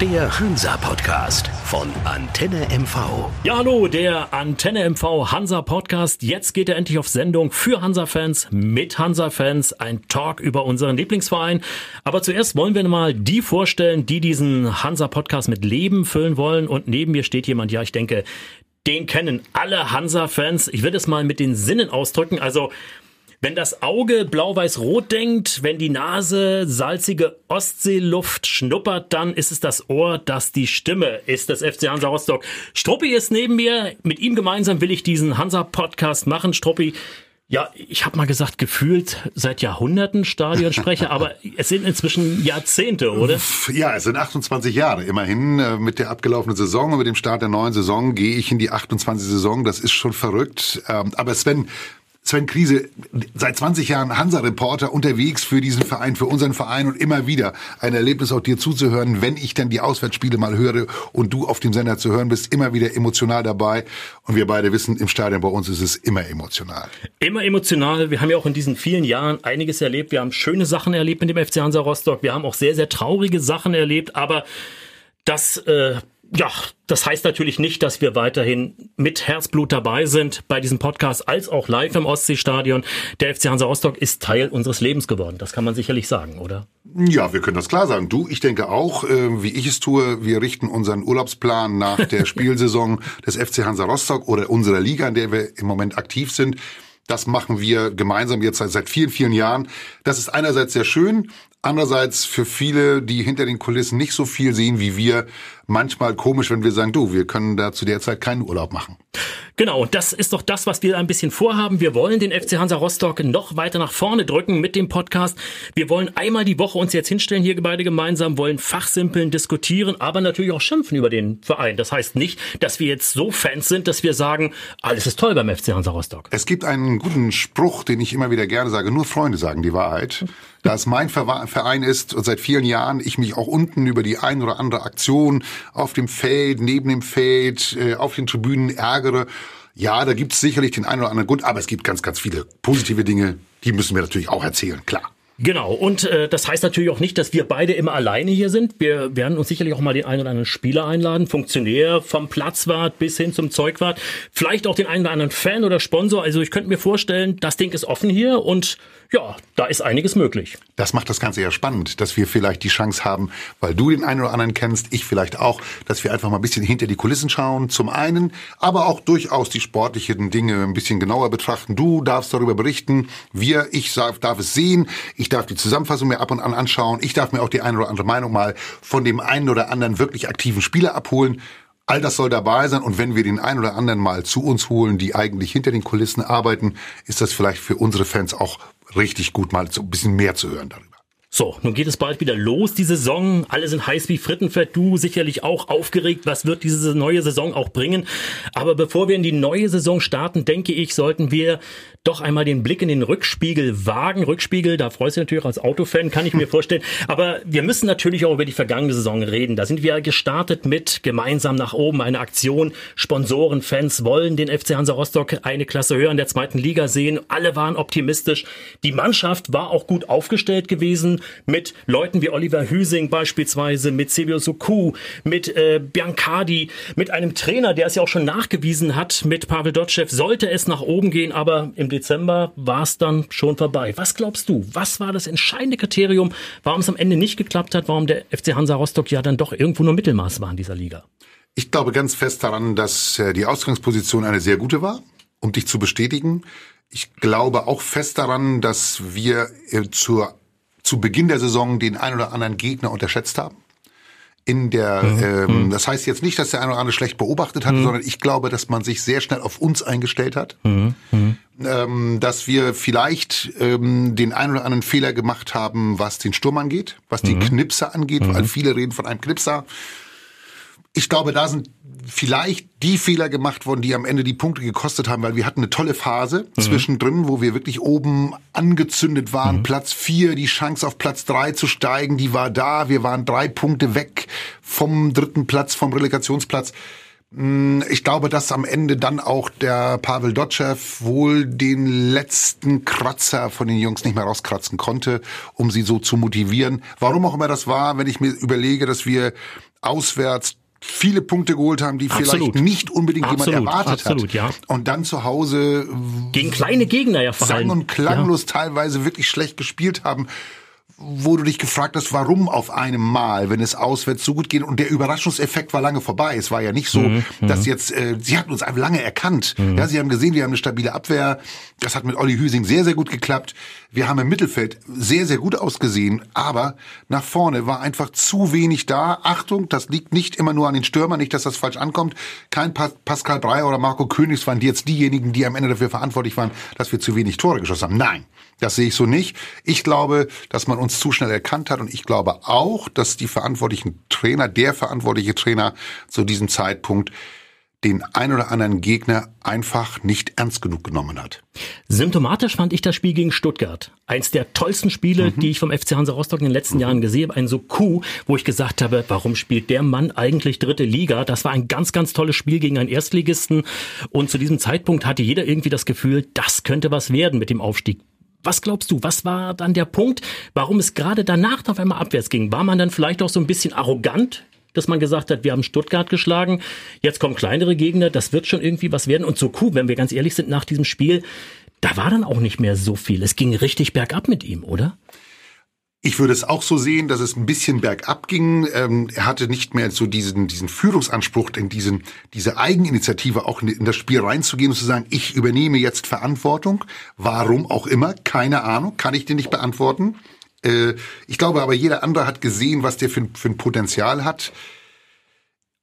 Der Hansa-Podcast von Antenne MV. Ja, hallo, der Antenne MV Hansa-Podcast. Jetzt geht er endlich auf Sendung für Hansa-Fans, mit Hansa-Fans. Ein Talk über unseren Lieblingsverein. Aber zuerst wollen wir mal die vorstellen, die diesen Hansa-Podcast mit Leben füllen wollen. Und neben mir steht jemand, ja, ich denke, den kennen alle Hansa-Fans. Ich würde es mal mit den Sinnen ausdrücken. Also wenn das Auge blau-weiß-rot denkt, wenn die Nase salzige Ostseeluft schnuppert, dann ist es das Ohr, das die Stimme ist des FC Hansa Rostock. Struppi ist neben mir. Mit ihm gemeinsam will ich diesen Hansa-Podcast machen. Struppi, ja, ich habe mal gesagt, gefühlt seit Jahrhunderten Stadionsprecher, aber es sind inzwischen Jahrzehnte, oder? Ja, es sind 28 Jahre immerhin. Äh, mit der abgelaufenen Saison und mit dem Start der neuen Saison gehe ich in die 28. Saison. Das ist schon verrückt. Ähm, aber Sven, Sven Kriese, seit 20 Jahren Hansa-Reporter unterwegs für diesen Verein, für unseren Verein und immer wieder ein Erlebnis auch dir zuzuhören, wenn ich dann die Auswärtsspiele mal höre und du auf dem Sender zu hören bist, immer wieder emotional dabei. Und wir beide wissen, im Stadion bei uns ist es immer emotional. Immer emotional. Wir haben ja auch in diesen vielen Jahren einiges erlebt. Wir haben schöne Sachen erlebt mit dem FC Hansa Rostock. Wir haben auch sehr, sehr traurige Sachen erlebt. Aber das äh, ja, das heißt natürlich nicht, dass wir weiterhin mit Herzblut dabei sind bei diesem Podcast, als auch live im Ostseestadion. Der FC Hansa Rostock ist Teil unseres Lebens geworden. Das kann man sicherlich sagen, oder? Ja, wir können das klar sagen. Du, ich denke auch, äh, wie ich es tue, wir richten unseren Urlaubsplan nach der Spielsaison des FC Hansa Rostock oder unserer Liga, in der wir im Moment aktiv sind. Das machen wir gemeinsam jetzt seit, seit vielen, vielen Jahren. Das ist einerseits sehr schön, andererseits für viele, die hinter den Kulissen nicht so viel sehen wie wir, manchmal komisch, wenn wir sagen, du, wir können da zu der Zeit keinen Urlaub machen. Genau, und das ist doch das, was wir ein bisschen vorhaben. Wir wollen den FC Hansa Rostock noch weiter nach vorne drücken mit dem Podcast. Wir wollen einmal die Woche uns jetzt hinstellen, hier beide gemeinsam, wollen fachsimpeln, diskutieren, aber natürlich auch schimpfen über den Verein. Das heißt nicht, dass wir jetzt so Fans sind, dass wir sagen, alles ist toll beim FC Hansa Rostock. Es gibt einen guten Spruch, den ich immer wieder gerne sage, nur Freunde sagen die Wahrheit. Da es mein Verein ist und seit vielen Jahren ich mich auch unten über die ein oder andere Aktion auf dem Feld, neben dem Feld, äh, auf den Tribünen ärgere. Ja, da gibt es sicherlich den einen oder anderen Grund, aber es gibt ganz, ganz viele positive Dinge, die müssen wir natürlich auch erzählen, klar. Genau, und äh, das heißt natürlich auch nicht, dass wir beide immer alleine hier sind. Wir werden uns sicherlich auch mal den einen oder anderen Spieler einladen, Funktionär vom Platzwart bis hin zum Zeugwart, vielleicht auch den einen oder anderen Fan oder Sponsor. Also ich könnte mir vorstellen, das Ding ist offen hier und ja, da ist einiges möglich. Das macht das Ganze ja spannend, dass wir vielleicht die Chance haben, weil du den einen oder anderen kennst, ich vielleicht auch, dass wir einfach mal ein bisschen hinter die Kulissen schauen, zum einen, aber auch durchaus die sportlichen Dinge ein bisschen genauer betrachten. Du darfst darüber berichten, wir, ich darf es sehen, ich darf die Zusammenfassung mir ab und an anschauen, ich darf mir auch die eine oder andere Meinung mal von dem einen oder anderen wirklich aktiven Spieler abholen. All das soll dabei sein und wenn wir den einen oder anderen mal zu uns holen, die eigentlich hinter den Kulissen arbeiten, ist das vielleicht für unsere Fans auch richtig gut, mal so ein bisschen mehr zu hören darüber. So, nun geht es bald wieder los, die Saison. Alle sind heiß wie Frittenfett. Du sicherlich auch aufgeregt. Was wird diese neue Saison auch bringen? Aber bevor wir in die neue Saison starten, denke ich, sollten wir doch einmal den Blick in den Rückspiegel wagen. Rückspiegel, da freust du dich natürlich als Autofan, kann ich mir vorstellen. Aber wir müssen natürlich auch über die vergangene Saison reden. Da sind wir gestartet mit gemeinsam nach oben eine Aktion. Sponsoren, Fans wollen den FC Hansa Rostock eine Klasse höher in der zweiten Liga sehen. Alle waren optimistisch. Die Mannschaft war auch gut aufgestellt gewesen mit Leuten wie Oliver Hüsing beispielsweise, mit Sebio Suku, mit äh, Biancardi, mit einem Trainer, der es ja auch schon nachgewiesen hat, mit Pavel Dotschew, sollte es nach oben gehen, aber im Dezember war es dann schon vorbei. Was glaubst du? Was war das entscheidende Kriterium, warum es am Ende nicht geklappt hat, warum der FC Hansa Rostock ja dann doch irgendwo nur Mittelmaß war in dieser Liga? Ich glaube ganz fest daran, dass äh, die Ausgangsposition eine sehr gute war, um dich zu bestätigen. Ich glaube auch fest daran, dass wir äh, zur, zu Beginn der Saison den ein oder anderen Gegner unterschätzt haben in der, mhm. ähm, mhm. das heißt jetzt nicht, dass der eine oder andere schlecht beobachtet hat, mhm. sondern ich glaube, dass man sich sehr schnell auf uns eingestellt hat, mhm. mhm. ähm, dass wir vielleicht ähm, den einen oder anderen Fehler gemacht haben, was den Sturm angeht, was die mhm. Knipser angeht, weil viele reden von einem Knipser. Ich glaube, da sind vielleicht die Fehler gemacht worden, die am Ende die Punkte gekostet haben, weil wir hatten eine tolle Phase mhm. zwischendrin, wo wir wirklich oben angezündet waren. Mhm. Platz vier, die Chance auf Platz drei zu steigen, die war da. Wir waren drei Punkte weg vom dritten Platz, vom Relegationsplatz. Hm, ich glaube, dass am Ende dann auch der Pavel Dotschew wohl den letzten Kratzer von den Jungs nicht mehr rauskratzen konnte, um sie so zu motivieren. Warum auch immer das war, wenn ich mir überlege, dass wir auswärts viele Punkte geholt haben, die absolut. vielleicht nicht unbedingt absolut, jemand erwartet absolut, hat. Ja. Und dann zu Hause gegen kleine Gegner ja vor allem. Sang und klanglos ja. teilweise wirklich schlecht gespielt haben wo du dich gefragt hast, warum auf einem Mal, wenn es auswärts so gut geht und der Überraschungseffekt war lange vorbei. Es war ja nicht so, mhm, dass mhm. jetzt, äh, sie hatten uns einfach lange erkannt. Mhm. Ja, sie haben gesehen, wir haben eine stabile Abwehr. Das hat mit Olli Hüsing sehr, sehr gut geklappt. Wir haben im Mittelfeld sehr, sehr gut ausgesehen, aber nach vorne war einfach zu wenig da. Achtung, das liegt nicht immer nur an den Stürmern, nicht, dass das falsch ankommt. Kein Pascal Breyer oder Marco Königs waren jetzt diejenigen, die am Ende dafür verantwortlich waren, dass wir zu wenig Tore geschossen haben. Nein, das sehe ich so nicht. Ich glaube, dass man uns zu schnell erkannt hat und ich glaube auch, dass die verantwortlichen Trainer, der verantwortliche Trainer zu diesem Zeitpunkt den ein oder anderen Gegner einfach nicht ernst genug genommen hat. Symptomatisch fand ich das Spiel gegen Stuttgart. Eins der tollsten Spiele, mhm. die ich vom FC Hansa Rostock in den letzten mhm. Jahren gesehen habe. Ein so Coup, wo ich gesagt habe, warum spielt der Mann eigentlich dritte Liga? Das war ein ganz, ganz tolles Spiel gegen einen Erstligisten. Und zu diesem Zeitpunkt hatte jeder irgendwie das Gefühl, das könnte was werden mit dem Aufstieg. Was glaubst du, was war dann der Punkt, warum es gerade danach auf einmal abwärts ging? War man dann vielleicht auch so ein bisschen arrogant, dass man gesagt hat, wir haben Stuttgart geschlagen, jetzt kommen kleinere Gegner, das wird schon irgendwie was werden. Und so cool, wenn wir ganz ehrlich sind, nach diesem Spiel, da war dann auch nicht mehr so viel. Es ging richtig bergab mit ihm, oder? Ich würde es auch so sehen, dass es ein bisschen bergab ging. Ähm, er hatte nicht mehr so diesen, diesen Führungsanspruch, in diesen, diese Eigeninitiative auch in, das Spiel reinzugehen und zu sagen, ich übernehme jetzt Verantwortung. Warum auch immer, keine Ahnung, kann ich dir nicht beantworten. Äh, ich glaube aber, jeder andere hat gesehen, was der für, für ein Potenzial hat.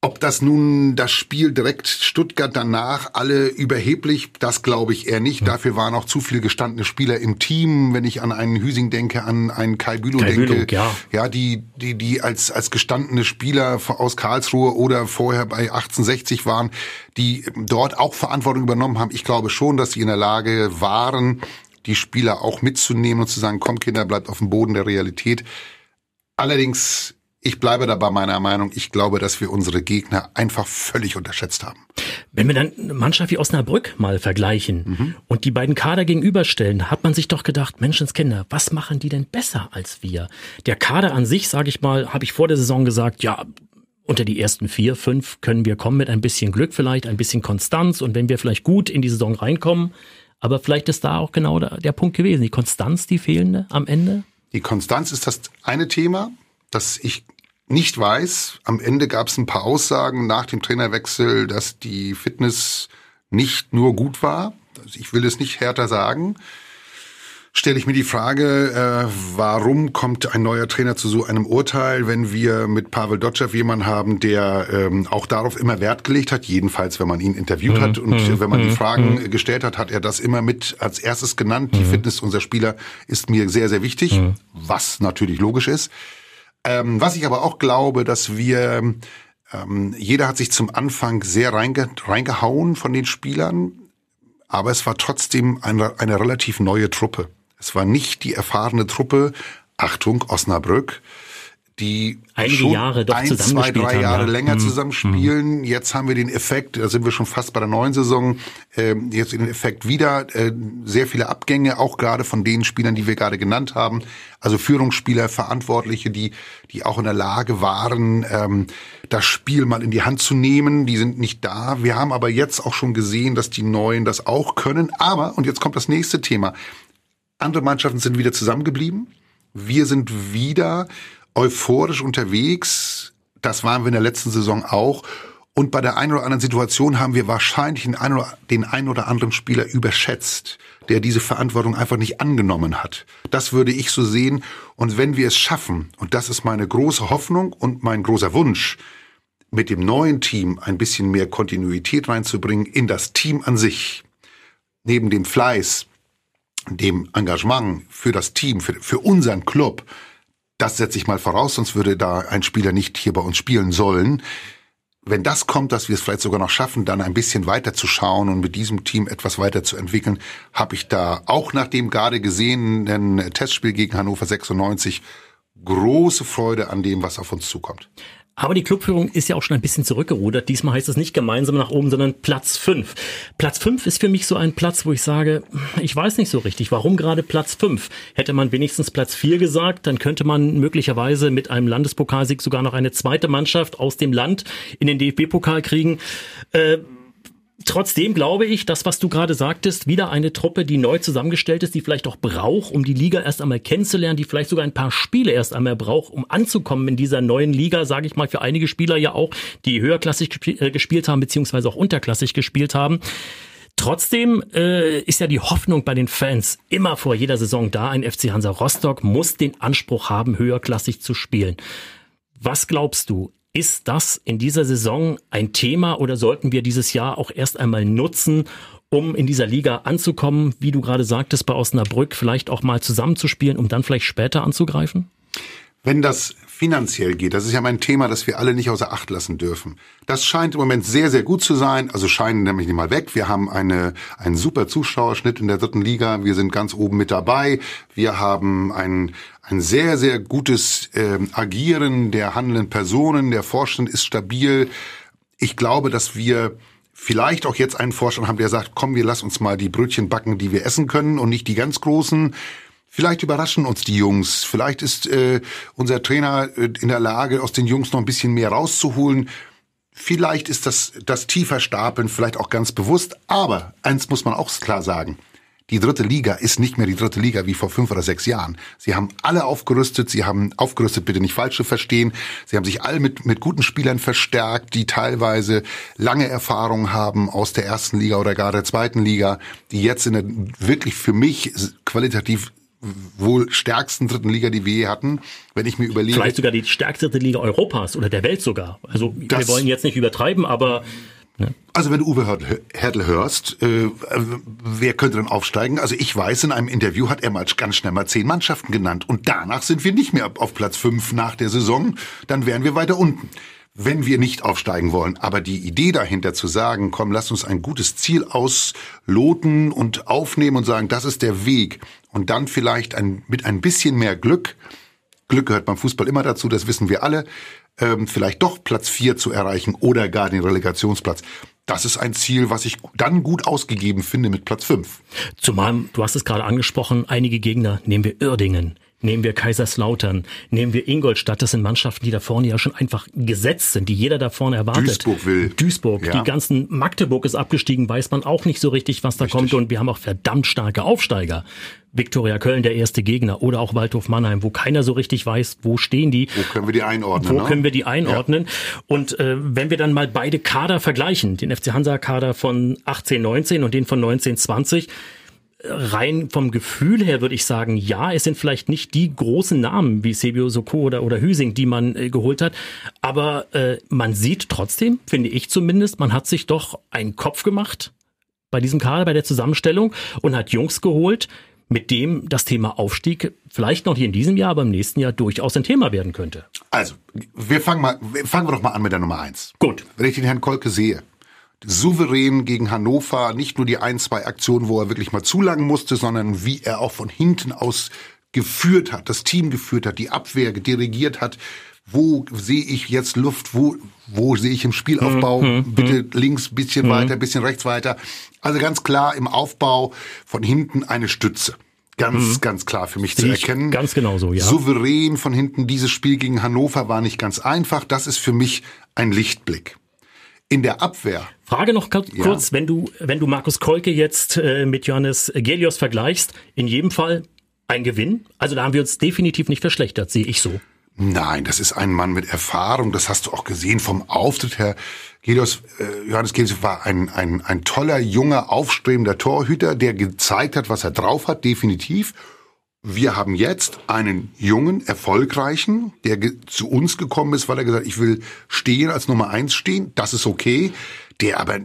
Ob das nun das Spiel direkt Stuttgart danach alle überheblich, das glaube ich eher nicht. Dafür waren auch zu viele gestandene Spieler im Team. Wenn ich an einen Hüsing denke, an einen Kai Bülow Kai denke, Bülow, ja. ja, die, die, die als, als gestandene Spieler aus Karlsruhe oder vorher bei 1860 waren, die dort auch Verantwortung übernommen haben. Ich glaube schon, dass sie in der Lage waren, die Spieler auch mitzunehmen und zu sagen, komm Kinder, bleibt auf dem Boden der Realität. Allerdings ich bleibe da bei meiner Meinung. Ich glaube, dass wir unsere Gegner einfach völlig unterschätzt haben. Wenn wir dann eine Mannschaft wie Osnabrück mal vergleichen mhm. und die beiden Kader gegenüberstellen, hat man sich doch gedacht, Menschenskinder, was machen die denn besser als wir? Der Kader an sich, sage ich mal, habe ich vor der Saison gesagt, ja, unter die ersten vier, fünf können wir kommen mit ein bisschen Glück vielleicht, ein bisschen Konstanz und wenn wir vielleicht gut in die Saison reinkommen. Aber vielleicht ist da auch genau der, der Punkt gewesen, die Konstanz, die fehlende am Ende. Die Konstanz ist das eine Thema dass ich nicht weiß. Am Ende gab es ein paar Aussagen nach dem Trainerwechsel, dass die Fitness nicht nur gut war. Also ich will es nicht härter sagen stelle ich mir die Frage, äh, warum kommt ein neuer Trainer zu so einem Urteil, wenn wir mit Pavel Dotschew jemanden haben, der ähm, auch darauf immer Wert gelegt hat, jedenfalls wenn man ihn interviewt mhm. hat und mhm. wenn man die mhm. Fragen mhm. gestellt hat, hat er das immer mit als erstes genannt. Die mhm. Fitness unserer Spieler ist mir sehr, sehr wichtig, was natürlich logisch ist. Ähm, was ich aber auch glaube, dass wir ähm, jeder hat sich zum Anfang sehr reinge reingehauen von den Spielern, aber es war trotzdem eine, eine relativ neue Truppe. Es war nicht die erfahrene Truppe, Achtung, Osnabrück, die einige schon Jahre doch ein, zwei, drei Jahre haben, länger mhm. zusammenspielen. Mhm. Jetzt haben wir den Effekt, da sind wir schon fast bei der neuen Saison, äh, jetzt den Effekt wieder, äh, sehr viele Abgänge, auch gerade von den Spielern, die wir gerade genannt haben. Also Führungsspieler, Verantwortliche, die, die auch in der Lage waren, ähm, das Spiel mal in die Hand zu nehmen. Die sind nicht da. Wir haben aber jetzt auch schon gesehen, dass die Neuen das auch können. Aber, und jetzt kommt das nächste Thema, andere Mannschaften sind wieder zusammengeblieben. Wir sind wieder euphorisch unterwegs. Das waren wir in der letzten Saison auch. Und bei der einen oder anderen Situation haben wir wahrscheinlich den einen oder, anderen Spieler überschätzt, der diese Verantwortung einfach nicht angenommen hat. Das würde ich so sehen. Und wenn wir es schaffen, und das ist meine große Hoffnung und mein großer Wunsch, mit dem neuen Team ein bisschen mehr Kontinuität reinzubringen in das Team an sich, neben dem Fleiß, dem Engagement für das Team, für, für unseren Club, das setze ich mal voraus, sonst würde da ein Spieler nicht hier bei uns spielen sollen. Wenn das kommt, dass wir es vielleicht sogar noch schaffen, dann ein bisschen weiter zu schauen und mit diesem Team etwas weiter zu entwickeln, habe ich da auch nach dem gerade gesehenen Testspiel gegen Hannover 96 große Freude an dem, was auf uns zukommt. Aber die Clubführung ist ja auch schon ein bisschen zurückgerudert. Diesmal heißt es nicht gemeinsam nach oben, sondern Platz fünf. Platz fünf ist für mich so ein Platz, wo ich sage, ich weiß nicht so richtig, warum gerade Platz fünf. Hätte man wenigstens Platz vier gesagt, dann könnte man möglicherweise mit einem Landespokalsieg sogar noch eine zweite Mannschaft aus dem Land in den DFB-Pokal kriegen. Äh, Trotzdem glaube ich, das, was du gerade sagtest, wieder eine Truppe, die neu zusammengestellt ist, die vielleicht auch braucht, um die Liga erst einmal kennenzulernen, die vielleicht sogar ein paar Spiele erst einmal braucht, um anzukommen in dieser neuen Liga, sage ich mal, für einige Spieler ja auch, die höherklassig äh, gespielt haben, beziehungsweise auch unterklassig gespielt haben. Trotzdem äh, ist ja die Hoffnung bei den Fans immer vor jeder Saison da. Ein FC Hansa Rostock muss den Anspruch haben, höherklassig zu spielen. Was glaubst du? Ist das in dieser Saison ein Thema oder sollten wir dieses Jahr auch erst einmal nutzen, um in dieser Liga anzukommen, wie du gerade sagtest, bei Osnabrück vielleicht auch mal zusammenzuspielen, um dann vielleicht später anzugreifen? Wenn das finanziell geht, das ist ja mein Thema, das wir alle nicht außer Acht lassen dürfen. Das scheint im Moment sehr, sehr gut zu sein. Also scheinen nämlich nicht mal weg. Wir haben eine, einen super Zuschauerschnitt in der dritten Liga. Wir sind ganz oben mit dabei. Wir haben ein, ein sehr, sehr gutes äh, Agieren der handelnden Personen. Der Vorstand ist stabil. Ich glaube, dass wir vielleicht auch jetzt einen Vorstand haben, der sagt, komm, wir lassen uns mal die Brötchen backen, die wir essen können und nicht die ganz großen. Vielleicht überraschen uns die Jungs. Vielleicht ist äh, unser Trainer äh, in der Lage, aus den Jungs noch ein bisschen mehr rauszuholen. Vielleicht ist das, das tiefer Stapeln vielleicht auch ganz bewusst. Aber eins muss man auch klar sagen. Die dritte Liga ist nicht mehr die dritte Liga wie vor fünf oder sechs Jahren. Sie haben alle aufgerüstet. Sie haben aufgerüstet, bitte nicht falsch zu verstehen. Sie haben sich alle mit, mit guten Spielern verstärkt, die teilweise lange Erfahrung haben aus der ersten Liga oder gar der zweiten Liga, die jetzt in der wirklich für mich qualitativ wohl stärksten dritten Liga, die wir je hatten, wenn ich mir überlege. Vielleicht sogar die stärkste dritte Liga Europas oder der Welt sogar. Also wir wollen jetzt nicht übertreiben, aber Also wenn du Uwe Hertel hörst, äh, wer könnte dann aufsteigen? Also ich weiß, in einem Interview hat er mal ganz schnell mal zehn Mannschaften genannt und danach sind wir nicht mehr auf Platz fünf nach der Saison, dann wären wir weiter unten wenn wir nicht aufsteigen wollen. Aber die Idee dahinter zu sagen, komm, lass uns ein gutes Ziel ausloten und aufnehmen und sagen, das ist der Weg. Und dann vielleicht ein, mit ein bisschen mehr Glück, Glück gehört beim Fußball immer dazu, das wissen wir alle, ähm, vielleicht doch Platz vier zu erreichen oder gar den Relegationsplatz. Das ist ein Ziel, was ich dann gut ausgegeben finde mit Platz fünf. Zumal, du hast es gerade angesprochen, einige Gegner, nehmen wir Irdingen, Nehmen wir Kaiserslautern, nehmen wir Ingolstadt, das sind Mannschaften, die da vorne ja schon einfach gesetzt sind, die jeder da vorne erwartet. Duisburg will. Duisburg, ja. die ganzen Magdeburg ist abgestiegen, weiß man auch nicht so richtig, was da richtig. kommt und wir haben auch verdammt starke Aufsteiger. Viktoria Köln der erste Gegner oder auch Waldhof Mannheim, wo keiner so richtig weiß, wo stehen die. Wo können wir die einordnen? Wo ne? können wir die einordnen? Ja. Und äh, wenn wir dann mal beide Kader vergleichen, den FC Hansa Kader von 18, 19 und den von 19, 20, rein vom Gefühl her würde ich sagen, ja, es sind vielleicht nicht die großen Namen wie Sebio Soko oder, oder Hüsing, die man äh, geholt hat, aber äh, man sieht trotzdem, finde ich zumindest, man hat sich doch einen Kopf gemacht bei diesem Kader, bei der Zusammenstellung und hat Jungs geholt, mit dem das Thema Aufstieg vielleicht noch hier in diesem Jahr, aber im nächsten Jahr durchaus ein Thema werden könnte. Also, wir fangen mal, fangen wir doch mal an mit der Nummer eins. Gut. Wenn ich den Herrn Kolke sehe, souverän gegen Hannover, nicht nur die ein, zwei Aktionen, wo er wirklich mal zulangen musste, sondern wie er auch von hinten aus geführt hat, das Team geführt hat, die Abwehr dirigiert hat. Wo sehe ich jetzt Luft? Wo, wo sehe ich im Spielaufbau? Mhm, mhm Bitte mhm. links bisschen mhm. weiter, bisschen rechts weiter. Also ganz klar im Aufbau von hinten eine Stütze. Ganz, mhm. ganz klar für mich Sehe zu erkennen. Ganz genau so, ja. Souverän von hinten. Dieses Spiel gegen Hannover war nicht ganz einfach. Das ist für mich ein Lichtblick in der Abwehr. Frage noch kurz, ja. wenn du, wenn du Markus Kolke jetzt äh, mit Johannes Gelios vergleichst, in jedem Fall ein Gewinn. Also da haben wir uns definitiv nicht verschlechtert, sehe ich so. Nein, das ist ein Mann mit Erfahrung. Das hast du auch gesehen vom Auftritt her. Gelios, äh, Johannes Gelios war ein, ein, ein toller, junger, aufstrebender Torhüter, der gezeigt hat, was er drauf hat, definitiv. Wir haben jetzt einen jungen, erfolgreichen, der zu uns gekommen ist, weil er gesagt hat, ich will stehen, als Nummer eins stehen. Das ist okay. Der aber,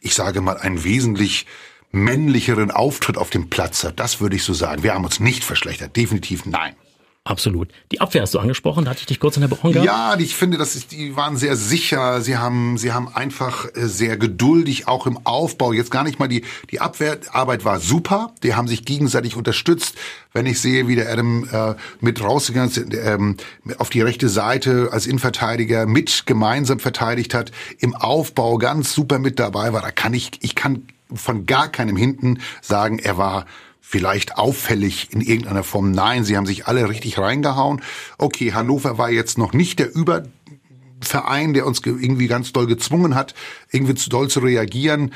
ich sage mal, einen wesentlich männlicheren Auftritt auf dem Platz hat. Das würde ich so sagen. Wir haben uns nicht verschlechtert. Definitiv nein. Absolut. Die Abwehr hast du angesprochen, da hatte ich dich kurz in der Woche gehabt. Ja, ich finde, dass ist, die waren sehr sicher. Sie haben, sie haben einfach äh, sehr geduldig, auch im Aufbau. Jetzt gar nicht mal die, die Abwehrarbeit war super. Die haben sich gegenseitig unterstützt. Wenn ich sehe, wie der Adam äh, mit rausgegangen ist, ähm, auf die rechte Seite als Innenverteidiger mit gemeinsam verteidigt hat, im Aufbau ganz super mit dabei war, da kann ich, ich kann von gar keinem hinten sagen, er war vielleicht auffällig in irgendeiner Form. Nein, sie haben sich alle richtig reingehauen. Okay, Hannover war jetzt noch nicht der Überverein, der uns irgendwie ganz doll gezwungen hat, irgendwie zu doll zu reagieren.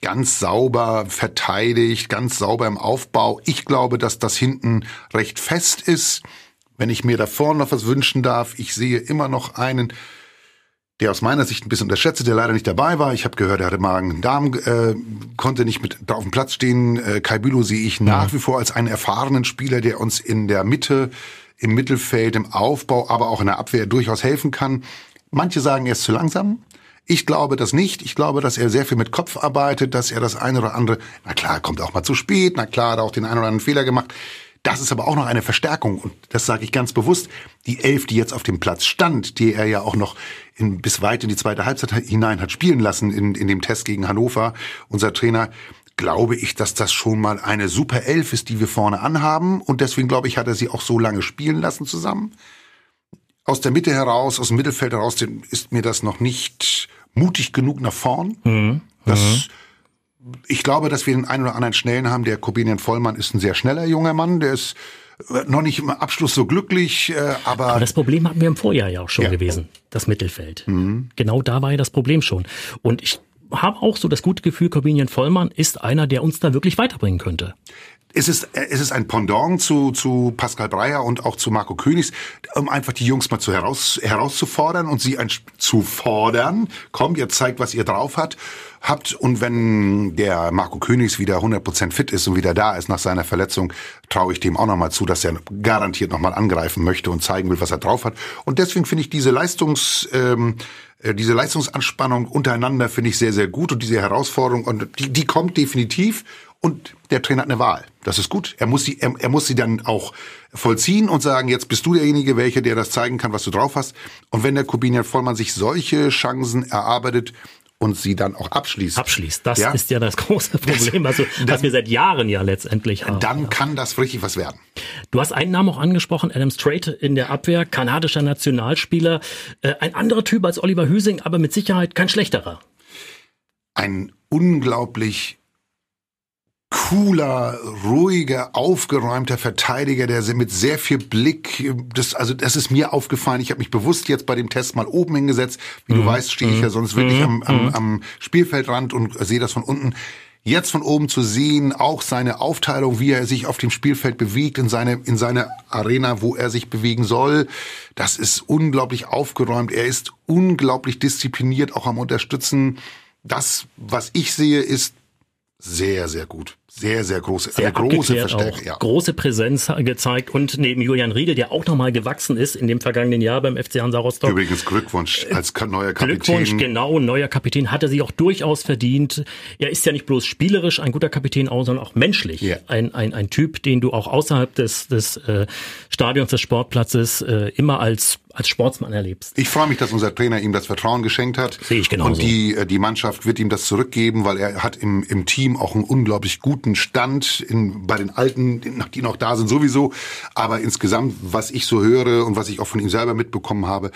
Ganz sauber verteidigt, ganz sauber im Aufbau. Ich glaube, dass das hinten recht fest ist. Wenn ich mir da vorne noch was wünschen darf, ich sehe immer noch einen der aus meiner Sicht ein bisschen unterschätzt, der leider nicht dabei war. Ich habe gehört, er hatte Magen-Darm, äh, konnte nicht mit da auf dem Platz stehen. Äh, Kai Bülow sehe ich nach wie vor als einen erfahrenen Spieler, der uns in der Mitte, im Mittelfeld, im Aufbau, aber auch in der Abwehr durchaus helfen kann. Manche sagen, er ist zu langsam. Ich glaube das nicht. Ich glaube, dass er sehr viel mit Kopf arbeitet, dass er das eine oder andere, na klar, kommt auch mal zu spät, na klar, hat auch den einen oder anderen Fehler gemacht. Das ist aber auch noch eine Verstärkung und das sage ich ganz bewusst. Die Elf, die jetzt auf dem Platz stand, die er ja auch noch in, bis weit in die zweite Halbzeit hinein hat spielen lassen in, in dem Test gegen Hannover, unser Trainer, glaube ich, dass das schon mal eine super Elf ist, die wir vorne anhaben und deswegen glaube ich, hat er sie auch so lange spielen lassen zusammen. Aus der Mitte heraus, aus dem Mittelfeld heraus ist mir das noch nicht mutig genug nach vorn. Mhm. Das mhm ich glaube, dass wir den einen oder anderen Schnellen haben. Der Kobenian Vollmann ist ein sehr schneller junger Mann. Der ist noch nicht im Abschluss so glücklich, äh, aber. Aber das Problem hatten wir im Vorjahr ja auch schon ja. gewesen, das Mittelfeld. Mhm. Genau da war ja das Problem schon. Und ich habe auch so das gute Gefühl, Corbinian Vollmann ist einer, der uns da wirklich weiterbringen könnte. Es ist, es ist ein Pendant zu, zu Pascal Breyer und auch zu Marco Königs, um einfach die Jungs mal zu heraus, herauszufordern und sie ein, zu fordern. Komm, ihr zeigt, was ihr drauf hat habt. Und wenn der Marco Königs wieder 100% fit ist und wieder da ist nach seiner Verletzung, traue ich dem auch nochmal zu, dass er garantiert nochmal angreifen möchte und zeigen will, was er drauf hat. Und deswegen finde ich diese Leistungs... Ähm, äh, diese Leistungsanspannung untereinander finde ich sehr, sehr gut und diese Herausforderung und die, die kommt definitiv und der Trainer hat eine Wahl. Das ist gut. Er muss sie, er, er muss sie dann auch vollziehen und sagen, jetzt bist du derjenige, welcher der das zeigen kann, was du drauf hast. Und wenn der Kubinian Vollmann sich solche Chancen erarbeitet, und sie dann auch abschließt. Abschließt, das ja? ist ja das große Problem, also, das, was wir seit Jahren ja letztendlich haben. Dann ja. kann das richtig was werden. Du hast einen Namen auch angesprochen, Adam Strait in der Abwehr, kanadischer Nationalspieler, äh, ein anderer Typ als Oliver Hüsing, aber mit Sicherheit kein schlechterer. Ein unglaublich cooler, ruhiger, aufgeräumter Verteidiger, der mit sehr viel Blick, das, also das ist mir aufgefallen. Ich habe mich bewusst jetzt bei dem Test mal oben hingesetzt. Wie mhm. du weißt, stehe ich ja mhm. sonst wirklich am, am, mhm. am Spielfeldrand und sehe das von unten. Jetzt von oben zu sehen, auch seine Aufteilung, wie er sich auf dem Spielfeld bewegt, in seine, in seine Arena, wo er sich bewegen soll, das ist unglaublich aufgeräumt. Er ist unglaublich diszipliniert, auch am Unterstützen. Das, was ich sehe, ist sehr, sehr gut. Sehr, sehr große, sehr eine große Verstärkung. Ja. Große Präsenz gezeigt und neben Julian Riegel, der auch nochmal gewachsen ist in dem vergangenen Jahr beim FC Hansa Rostock. Übrigens Glückwunsch als neuer Kapitän. Glückwunsch, genau, neuer Kapitän, hat er sich auch durchaus verdient. Er ist ja nicht bloß spielerisch ein guter Kapitän, sondern auch menschlich. Yeah. Ein, ein, ein Typ, den du auch außerhalb des, des äh, Stadions, des Sportplatzes äh, immer als als Sportsmann erlebst. Ich freue mich, dass unser Trainer ihm das Vertrauen geschenkt hat. Sehe ich genauso. Und die, äh, die Mannschaft wird ihm das zurückgeben, weil er hat im, im Team auch einen unglaublich guten guten Stand in, bei den Alten, die noch da sind sowieso. Aber insgesamt, was ich so höre und was ich auch von ihm selber mitbekommen habe,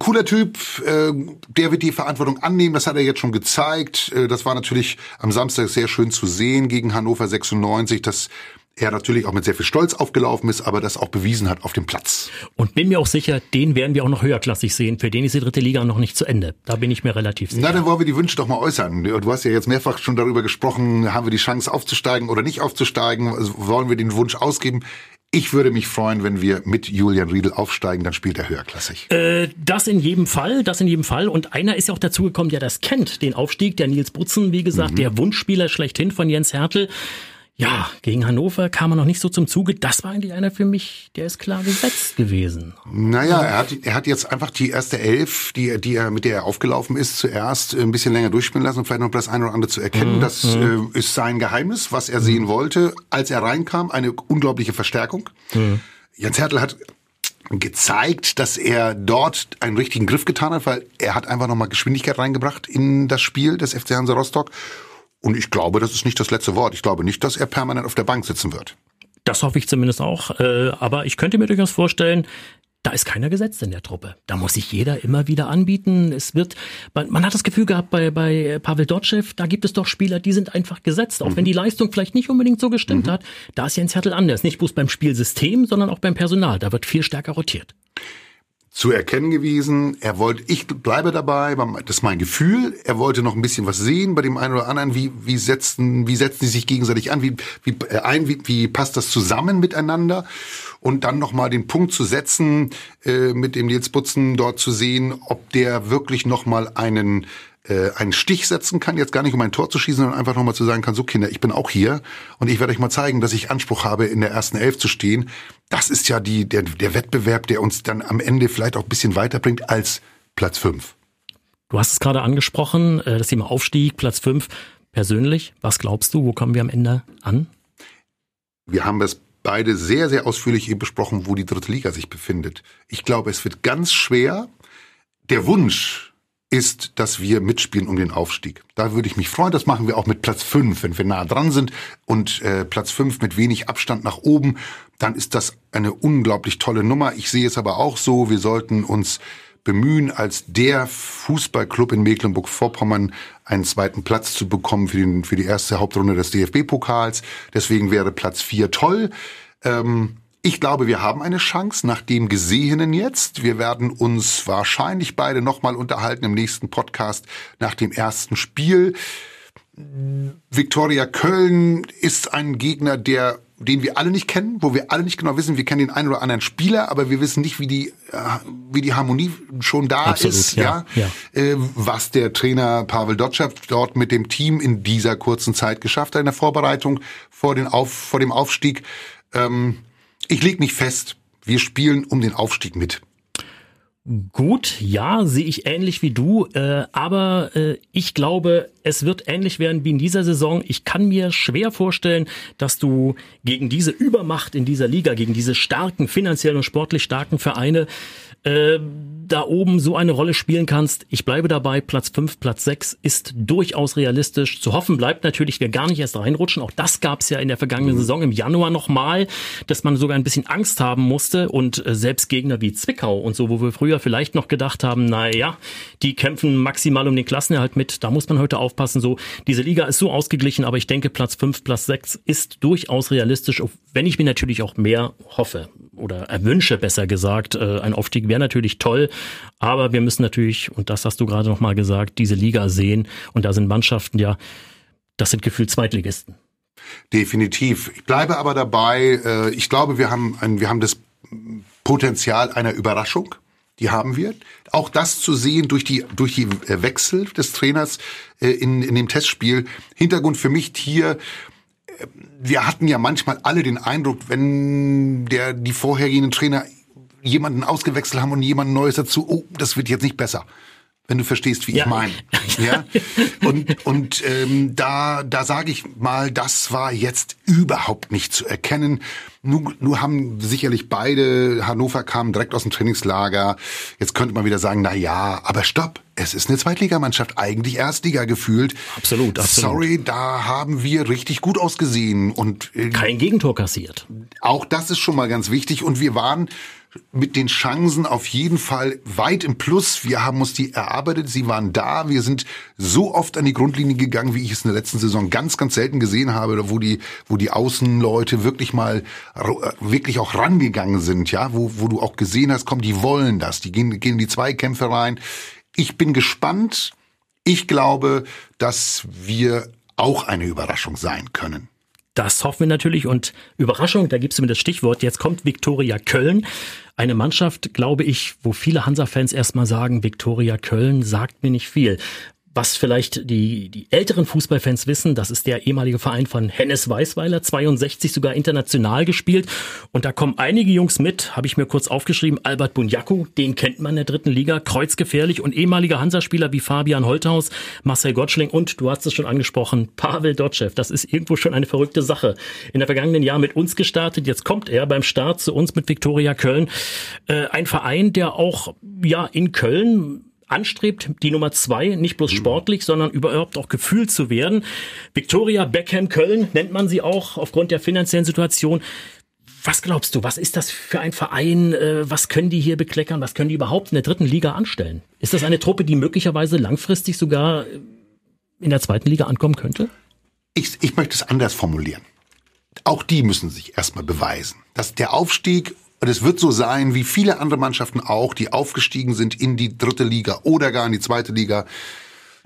cooler Typ, äh, der wird die Verantwortung annehmen, das hat er jetzt schon gezeigt. Äh, das war natürlich am Samstag sehr schön zu sehen gegen Hannover 96, dass er natürlich auch mit sehr viel Stolz aufgelaufen ist, aber das auch bewiesen hat auf dem Platz. Und bin mir auch sicher, den werden wir auch noch höherklassig sehen. Für den ist die dritte Liga noch nicht zu Ende. Da bin ich mir relativ sicher. Na, dann wollen wir die Wünsche doch mal äußern. Du hast ja jetzt mehrfach schon darüber gesprochen, haben wir die Chance aufzusteigen oder nicht aufzusteigen? Also wollen wir den Wunsch ausgeben? Ich würde mich freuen, wenn wir mit Julian Riedel aufsteigen, dann spielt er höherklassig. Äh, das in jedem Fall, das in jedem Fall. Und einer ist ja auch dazugekommen, der das kennt, den Aufstieg, der Nils Butzen, wie gesagt, mhm. der Wunschspieler schlechthin von Jens Hertel. Ja, gegen Hannover kam er noch nicht so zum Zuge. Das war eigentlich einer für mich, der ist klar gesetzt gewesen. Naja, er hat, er hat jetzt einfach die erste Elf, die, die er, mit der er aufgelaufen ist, zuerst ein bisschen länger durchspielen lassen und vielleicht noch das eine oder andere zu erkennen. Mhm. Das mhm. äh, ist sein Geheimnis, was er mhm. sehen wollte. Als er reinkam, eine unglaubliche Verstärkung. Mhm. Jens Hertel hat gezeigt, dass er dort einen richtigen Griff getan hat, weil er hat einfach nochmal Geschwindigkeit reingebracht in das Spiel des FC Hansa Rostock. Und ich glaube, das ist nicht das letzte Wort. Ich glaube nicht, dass er permanent auf der Bank sitzen wird. Das hoffe ich zumindest auch. Äh, aber ich könnte mir durchaus vorstellen, da ist keiner gesetzt in der Truppe. Da muss sich jeder immer wieder anbieten. Es wird, man, man hat das Gefühl gehabt bei, bei Pavel Dotschew, da gibt es doch Spieler, die sind einfach gesetzt. Auch mhm. wenn die Leistung vielleicht nicht unbedingt so gestimmt mhm. hat, da ist Jens Hertel anders. Nicht bloß beim Spielsystem, sondern auch beim Personal. Da wird viel stärker rotiert zu erkennen gewesen. Er wollte, ich bleibe dabei, das ist mein Gefühl. Er wollte noch ein bisschen was sehen bei dem einen oder anderen. Wie, wie setzen, wie setzen die sich gegenseitig an? Wie, wie, äh, ein, wie, wie passt das zusammen miteinander? Und dann nochmal den Punkt zu setzen, äh, mit dem Nils Butzen dort zu sehen, ob der wirklich nochmal einen äh, einen Stich setzen kann, jetzt gar nicht um ein Tor zu schießen, sondern einfach nochmal zu sagen kann, so Kinder, ich bin auch hier und ich werde euch mal zeigen, dass ich Anspruch habe, in der ersten Elf zu stehen. Das ist ja die, der, der Wettbewerb, der uns dann am Ende vielleicht auch ein bisschen weiterbringt als Platz fünf. Du hast es gerade angesprochen, äh, das Thema Aufstieg, Platz fünf. Persönlich, was glaubst du, wo kommen wir am Ende an? Wir haben das beide sehr, sehr ausführlich eben besprochen, wo die dritte Liga sich befindet. Ich glaube, es wird ganz schwer. Der Wunsch, ist, dass wir mitspielen um den Aufstieg. Da würde ich mich freuen. Das machen wir auch mit Platz fünf, wenn wir nah dran sind und äh, Platz fünf mit wenig Abstand nach oben, dann ist das eine unglaublich tolle Nummer. Ich sehe es aber auch so, wir sollten uns bemühen, als der Fußballclub in Mecklenburg-Vorpommern einen zweiten Platz zu bekommen für, den, für die erste Hauptrunde des DFB-Pokals. Deswegen wäre Platz vier toll. Ähm, ich glaube, wir haben eine Chance nach dem Gesehenen jetzt. Wir werden uns wahrscheinlich beide nochmal unterhalten im nächsten Podcast nach dem ersten Spiel. Viktoria Köln ist ein Gegner, der den wir alle nicht kennen, wo wir alle nicht genau wissen, wir kennen den einen oder anderen Spieler, aber wir wissen nicht, wie die äh, wie die Harmonie schon da Absolut, ist, ja, ja. Äh, was der Trainer Pavel Dotschew dort mit dem Team in dieser kurzen Zeit geschafft hat in der Vorbereitung vor den auf vor dem Aufstieg. Ähm, ich leg mich fest, wir spielen um den Aufstieg mit. Gut, ja, sehe ich ähnlich wie du, äh, aber äh, ich glaube, es wird ähnlich werden wie in dieser Saison. Ich kann mir schwer vorstellen, dass du gegen diese Übermacht in dieser Liga, gegen diese starken, finanziell und sportlich starken Vereine äh, da oben so eine Rolle spielen kannst. Ich bleibe dabei, Platz 5, Platz 6 ist durchaus realistisch. Zu hoffen bleibt natürlich, wir gar nicht erst reinrutschen. Auch das gab es ja in der vergangenen mhm. Saison im Januar nochmal, dass man sogar ein bisschen Angst haben musste und äh, selbst Gegner wie Zwickau und so, wo wir früher vielleicht noch gedacht haben, na ja, die kämpfen maximal um den Klassenerhalt mit. Da muss man heute aufpassen. So, diese Liga ist so ausgeglichen, aber ich denke, Platz 5, Platz 6 ist durchaus realistisch, wenn ich mir natürlich auch mehr hoffe oder erwünsche, besser gesagt. Äh, ein Aufstieg wäre natürlich toll, aber wir müssen natürlich, und das hast du gerade nochmal gesagt, diese Liga sehen. Und da sind Mannschaften ja, das sind gefühlt Zweitligisten. Definitiv. Ich bleibe aber dabei. Äh, ich glaube, wir haben, ein, wir haben das Potenzial einer Überraschung. Die haben wir. Auch das zu sehen durch die, durch die äh, Wechsel des Trainers in, in dem Testspiel. Hintergrund für mich hier, wir hatten ja manchmal alle den Eindruck, wenn der die vorhergehenden Trainer jemanden ausgewechselt haben und jemanden Neues dazu, oh, das wird jetzt nicht besser. Wenn du verstehst, wie ja. ich meine. Ja? Und, und ähm, da, da sage ich mal, das war jetzt überhaupt nicht zu erkennen. Nur, nur haben sicherlich beide, Hannover kam direkt aus dem Trainingslager. Jetzt könnte man wieder sagen, na ja, aber stopp. Es ist eine Zweitligamannschaft, eigentlich Erstliga gefühlt. Absolut, absolut. Sorry, da haben wir richtig gut ausgesehen und äh, kein Gegentor kassiert. Auch das ist schon mal ganz wichtig und wir waren mit den Chancen auf jeden Fall weit im Plus. Wir haben uns die erarbeitet, sie waren da. Wir sind so oft an die Grundlinie gegangen, wie ich es in der letzten Saison ganz, ganz selten gesehen habe, wo die, wo die Außenleute wirklich mal, wirklich auch rangegangen sind, ja, wo, wo du auch gesehen hast, komm, die wollen das, die gehen, gehen in die Zweikämpfe rein. Ich bin gespannt. Ich glaube, dass wir auch eine Überraschung sein können. Das hoffen wir natürlich. Und Überraschung, da gibst du mir das Stichwort. Jetzt kommt Viktoria Köln. Eine Mannschaft, glaube ich, wo viele Hansa-Fans erstmal sagen, Viktoria Köln sagt mir nicht viel. Was vielleicht die, die älteren Fußballfans wissen, das ist der ehemalige Verein von Hennes Weißweiler, 62 sogar international gespielt. Und da kommen einige Jungs mit, habe ich mir kurz aufgeschrieben. Albert Bunyaku, den kennt man in der dritten Liga, kreuzgefährlich und ehemaliger Hansa-Spieler wie Fabian Holthaus, Marcel Gottschling und, du hast es schon angesprochen, Pavel Dotschew. Das ist irgendwo schon eine verrückte Sache. In der vergangenen Jahr mit uns gestartet, jetzt kommt er beim Start zu uns mit Viktoria Köln. Äh, ein Verein, der auch ja in Köln anstrebt, die Nummer zwei, nicht bloß sportlich, sondern überhaupt auch gefühlt zu werden. Victoria Beckham Köln nennt man sie auch aufgrund der finanziellen Situation. Was glaubst du, was ist das für ein Verein? Äh, was können die hier bekleckern? Was können die überhaupt in der dritten Liga anstellen? Ist das eine Truppe, die möglicherweise langfristig sogar in der zweiten Liga ankommen könnte? Ich, ich möchte es anders formulieren. Auch die müssen sich erstmal beweisen. Dass der Aufstieg und es wird so sein, wie viele andere Mannschaften auch, die aufgestiegen sind in die dritte Liga oder gar in die zweite Liga,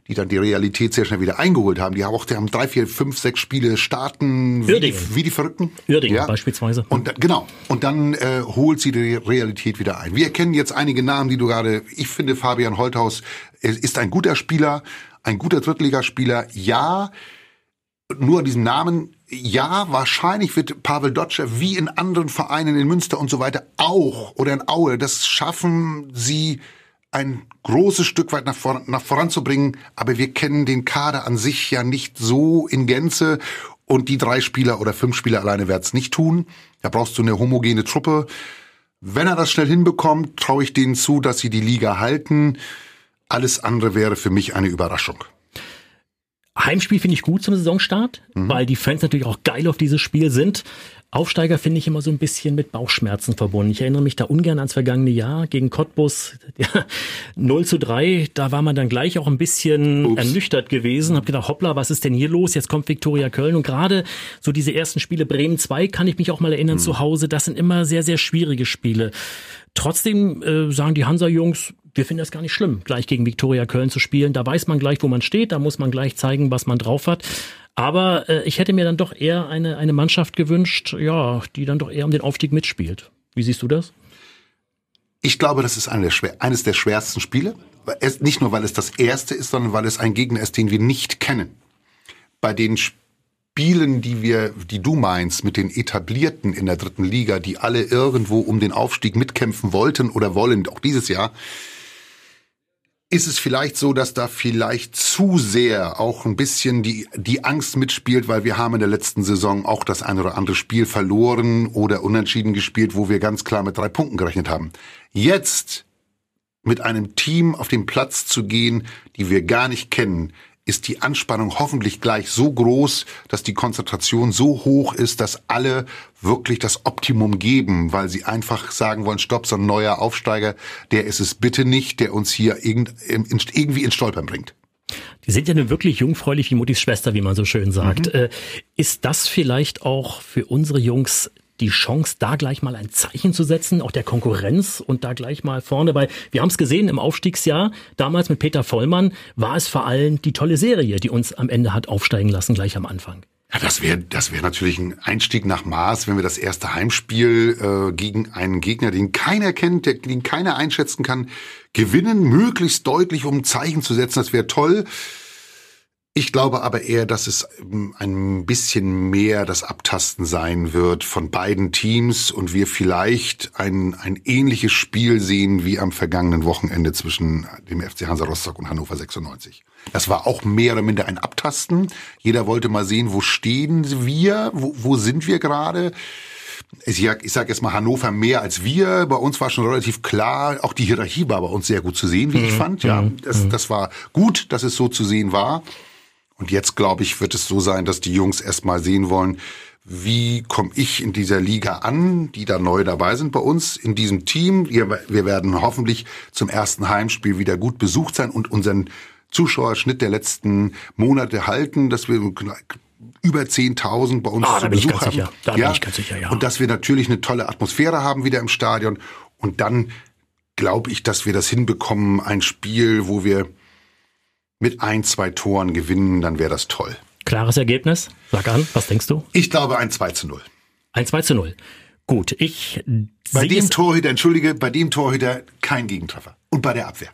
die dann die Realität sehr schnell wieder eingeholt haben. Die haben auch, die haben drei, vier, fünf, sechs Spiele starten wie, die, wie die Verrückten. Uerdingen ja? beispielsweise. Und genau. Und dann äh, holt sie die Realität wieder ein. Wir erkennen jetzt einige Namen, die du gerade. Ich finde Fabian Holthaus ist ein guter Spieler, ein guter Drittligaspieler. Ja, nur an diesem Namen ja, wahrscheinlich wird Pavel Dotscher wie in anderen Vereinen in Münster und so weiter auch oder in Aue, das schaffen sie ein großes Stück weit nach, vor, nach voranzubringen, aber wir kennen den Kader an sich ja nicht so in Gänze und die drei Spieler oder fünf Spieler alleine werden es nicht tun. Da brauchst du eine homogene Truppe. Wenn er das schnell hinbekommt, traue ich denen zu, dass sie die Liga halten. Alles andere wäre für mich eine Überraschung. Heimspiel finde ich gut zum Saisonstart, mhm. weil die Fans natürlich auch geil auf dieses Spiel sind. Aufsteiger finde ich immer so ein bisschen mit Bauchschmerzen verbunden. Ich erinnere mich da ungern ans vergangene Jahr gegen Cottbus. Ja, 0 zu 3, da war man dann gleich auch ein bisschen Ups. ernüchtert gewesen. Hab gedacht, hoppla, was ist denn hier los? Jetzt kommt Viktoria Köln. Und gerade so diese ersten Spiele Bremen 2 kann ich mich auch mal erinnern mhm. zu Hause. Das sind immer sehr, sehr schwierige Spiele. Trotzdem äh, sagen die Hansa-Jungs, wir finden das gar nicht schlimm, gleich gegen Viktoria Köln zu spielen. Da weiß man gleich, wo man steht, da muss man gleich zeigen, was man drauf hat. Aber äh, ich hätte mir dann doch eher eine, eine Mannschaft gewünscht, ja, die dann doch eher um den Aufstieg mitspielt. Wie siehst du das? Ich glaube, das ist eine der eines der schwersten Spiele. Es, nicht nur, weil es das erste ist, sondern weil es ein Gegner ist, den wir nicht kennen. Bei den Spielen, die wir, die du meinst, mit den etablierten in der dritten Liga, die alle irgendwo um den Aufstieg mitkämpfen wollten oder wollen, auch dieses Jahr, ist es vielleicht so, dass da vielleicht zu sehr auch ein bisschen die, die Angst mitspielt, weil wir haben in der letzten Saison auch das ein oder andere Spiel verloren oder unentschieden gespielt, wo wir ganz klar mit drei Punkten gerechnet haben. Jetzt mit einem Team auf den Platz zu gehen, die wir gar nicht kennen, ist die Anspannung hoffentlich gleich so groß, dass die Konzentration so hoch ist, dass alle wirklich das Optimum geben, weil sie einfach sagen wollen, stopp, so ein neuer Aufsteiger, der ist es bitte nicht, der uns hier irgendwie ins Stolpern bringt. Die sind ja eine wirklich jungfräulich wie Muttis Schwester, wie man so schön sagt. Mhm. Äh, ist das vielleicht auch für unsere Jungs die Chance, da gleich mal ein Zeichen zu setzen, auch der Konkurrenz und da gleich mal vorne, weil wir haben es gesehen im Aufstiegsjahr, damals mit Peter Vollmann, war es vor allem die tolle Serie, die uns am Ende hat aufsteigen lassen, gleich am Anfang. Ja, das wäre das wäre natürlich ein Einstieg nach Maß, wenn wir das erste Heimspiel äh, gegen einen Gegner, den keiner kennt, der, den keiner einschätzen kann, gewinnen, möglichst deutlich, um ein Zeichen zu setzen. Das wäre toll. Ich glaube aber eher, dass es ähm, ein bisschen mehr das Abtasten sein wird von beiden Teams und wir vielleicht ein, ein ähnliches Spiel sehen wie am vergangenen Wochenende zwischen dem FC Hansa Rostock und Hannover 96. Das war auch mehr oder minder ein Abtasten. Jeder wollte mal sehen, wo stehen wir, wo, wo sind wir gerade. Ich sag, ich sag jetzt mal Hannover mehr als wir. Bei uns war schon relativ klar, auch die Hierarchie war bei uns sehr gut zu sehen, wie mhm. ich fand. Ja, mhm. das, mhm. das war gut, dass es so zu sehen war. Und jetzt, glaube ich, wird es so sein, dass die Jungs erstmal sehen wollen, wie komme ich in dieser Liga an, die da neu dabei sind bei uns, in diesem Team. Wir, werden hoffentlich zum ersten Heimspiel wieder gut besucht sein und unseren Zuschauerschnitt der letzten Monate halten, dass wir über 10.000 bei uns ah, zu Besuch haben. Sicher. Da ja, bin ich ganz sicher, ja. Und dass wir natürlich eine tolle Atmosphäre haben wieder im Stadion. Und dann glaube ich, dass wir das hinbekommen, ein Spiel, wo wir mit ein, zwei Toren gewinnen, dann wäre das toll. Klares Ergebnis? Sag an, was denkst du? Ich glaube ein 2 zu 0. Ein 2 zu 0. Gut, ich Bei dem Torhüter, entschuldige, bei dem Torhüter kein Gegentreffer. Und bei der Abwehr.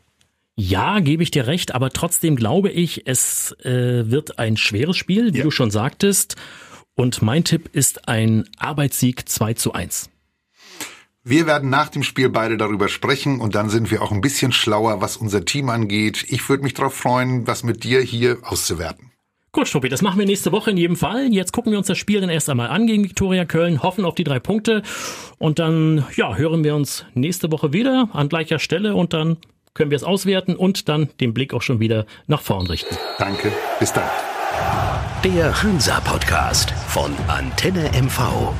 Ja, gebe ich dir recht, aber trotzdem glaube ich, es äh, wird ein schweres Spiel, wie ja. du schon sagtest. Und mein Tipp ist ein Arbeitssieg 2 zu 1. Wir werden nach dem Spiel beide darüber sprechen und dann sind wir auch ein bisschen schlauer, was unser Team angeht. Ich würde mich darauf freuen, was mit dir hier auszuwerten. Gut, Tobi, das machen wir nächste Woche in jedem Fall. Jetzt gucken wir uns das Spiel dann erst einmal an gegen Viktoria Köln, hoffen auf die drei Punkte und dann ja, hören wir uns nächste Woche wieder an gleicher Stelle und dann können wir es auswerten und dann den Blick auch schon wieder nach vorn richten. Danke, bis dann. Der Hansa Podcast von Antenne MV.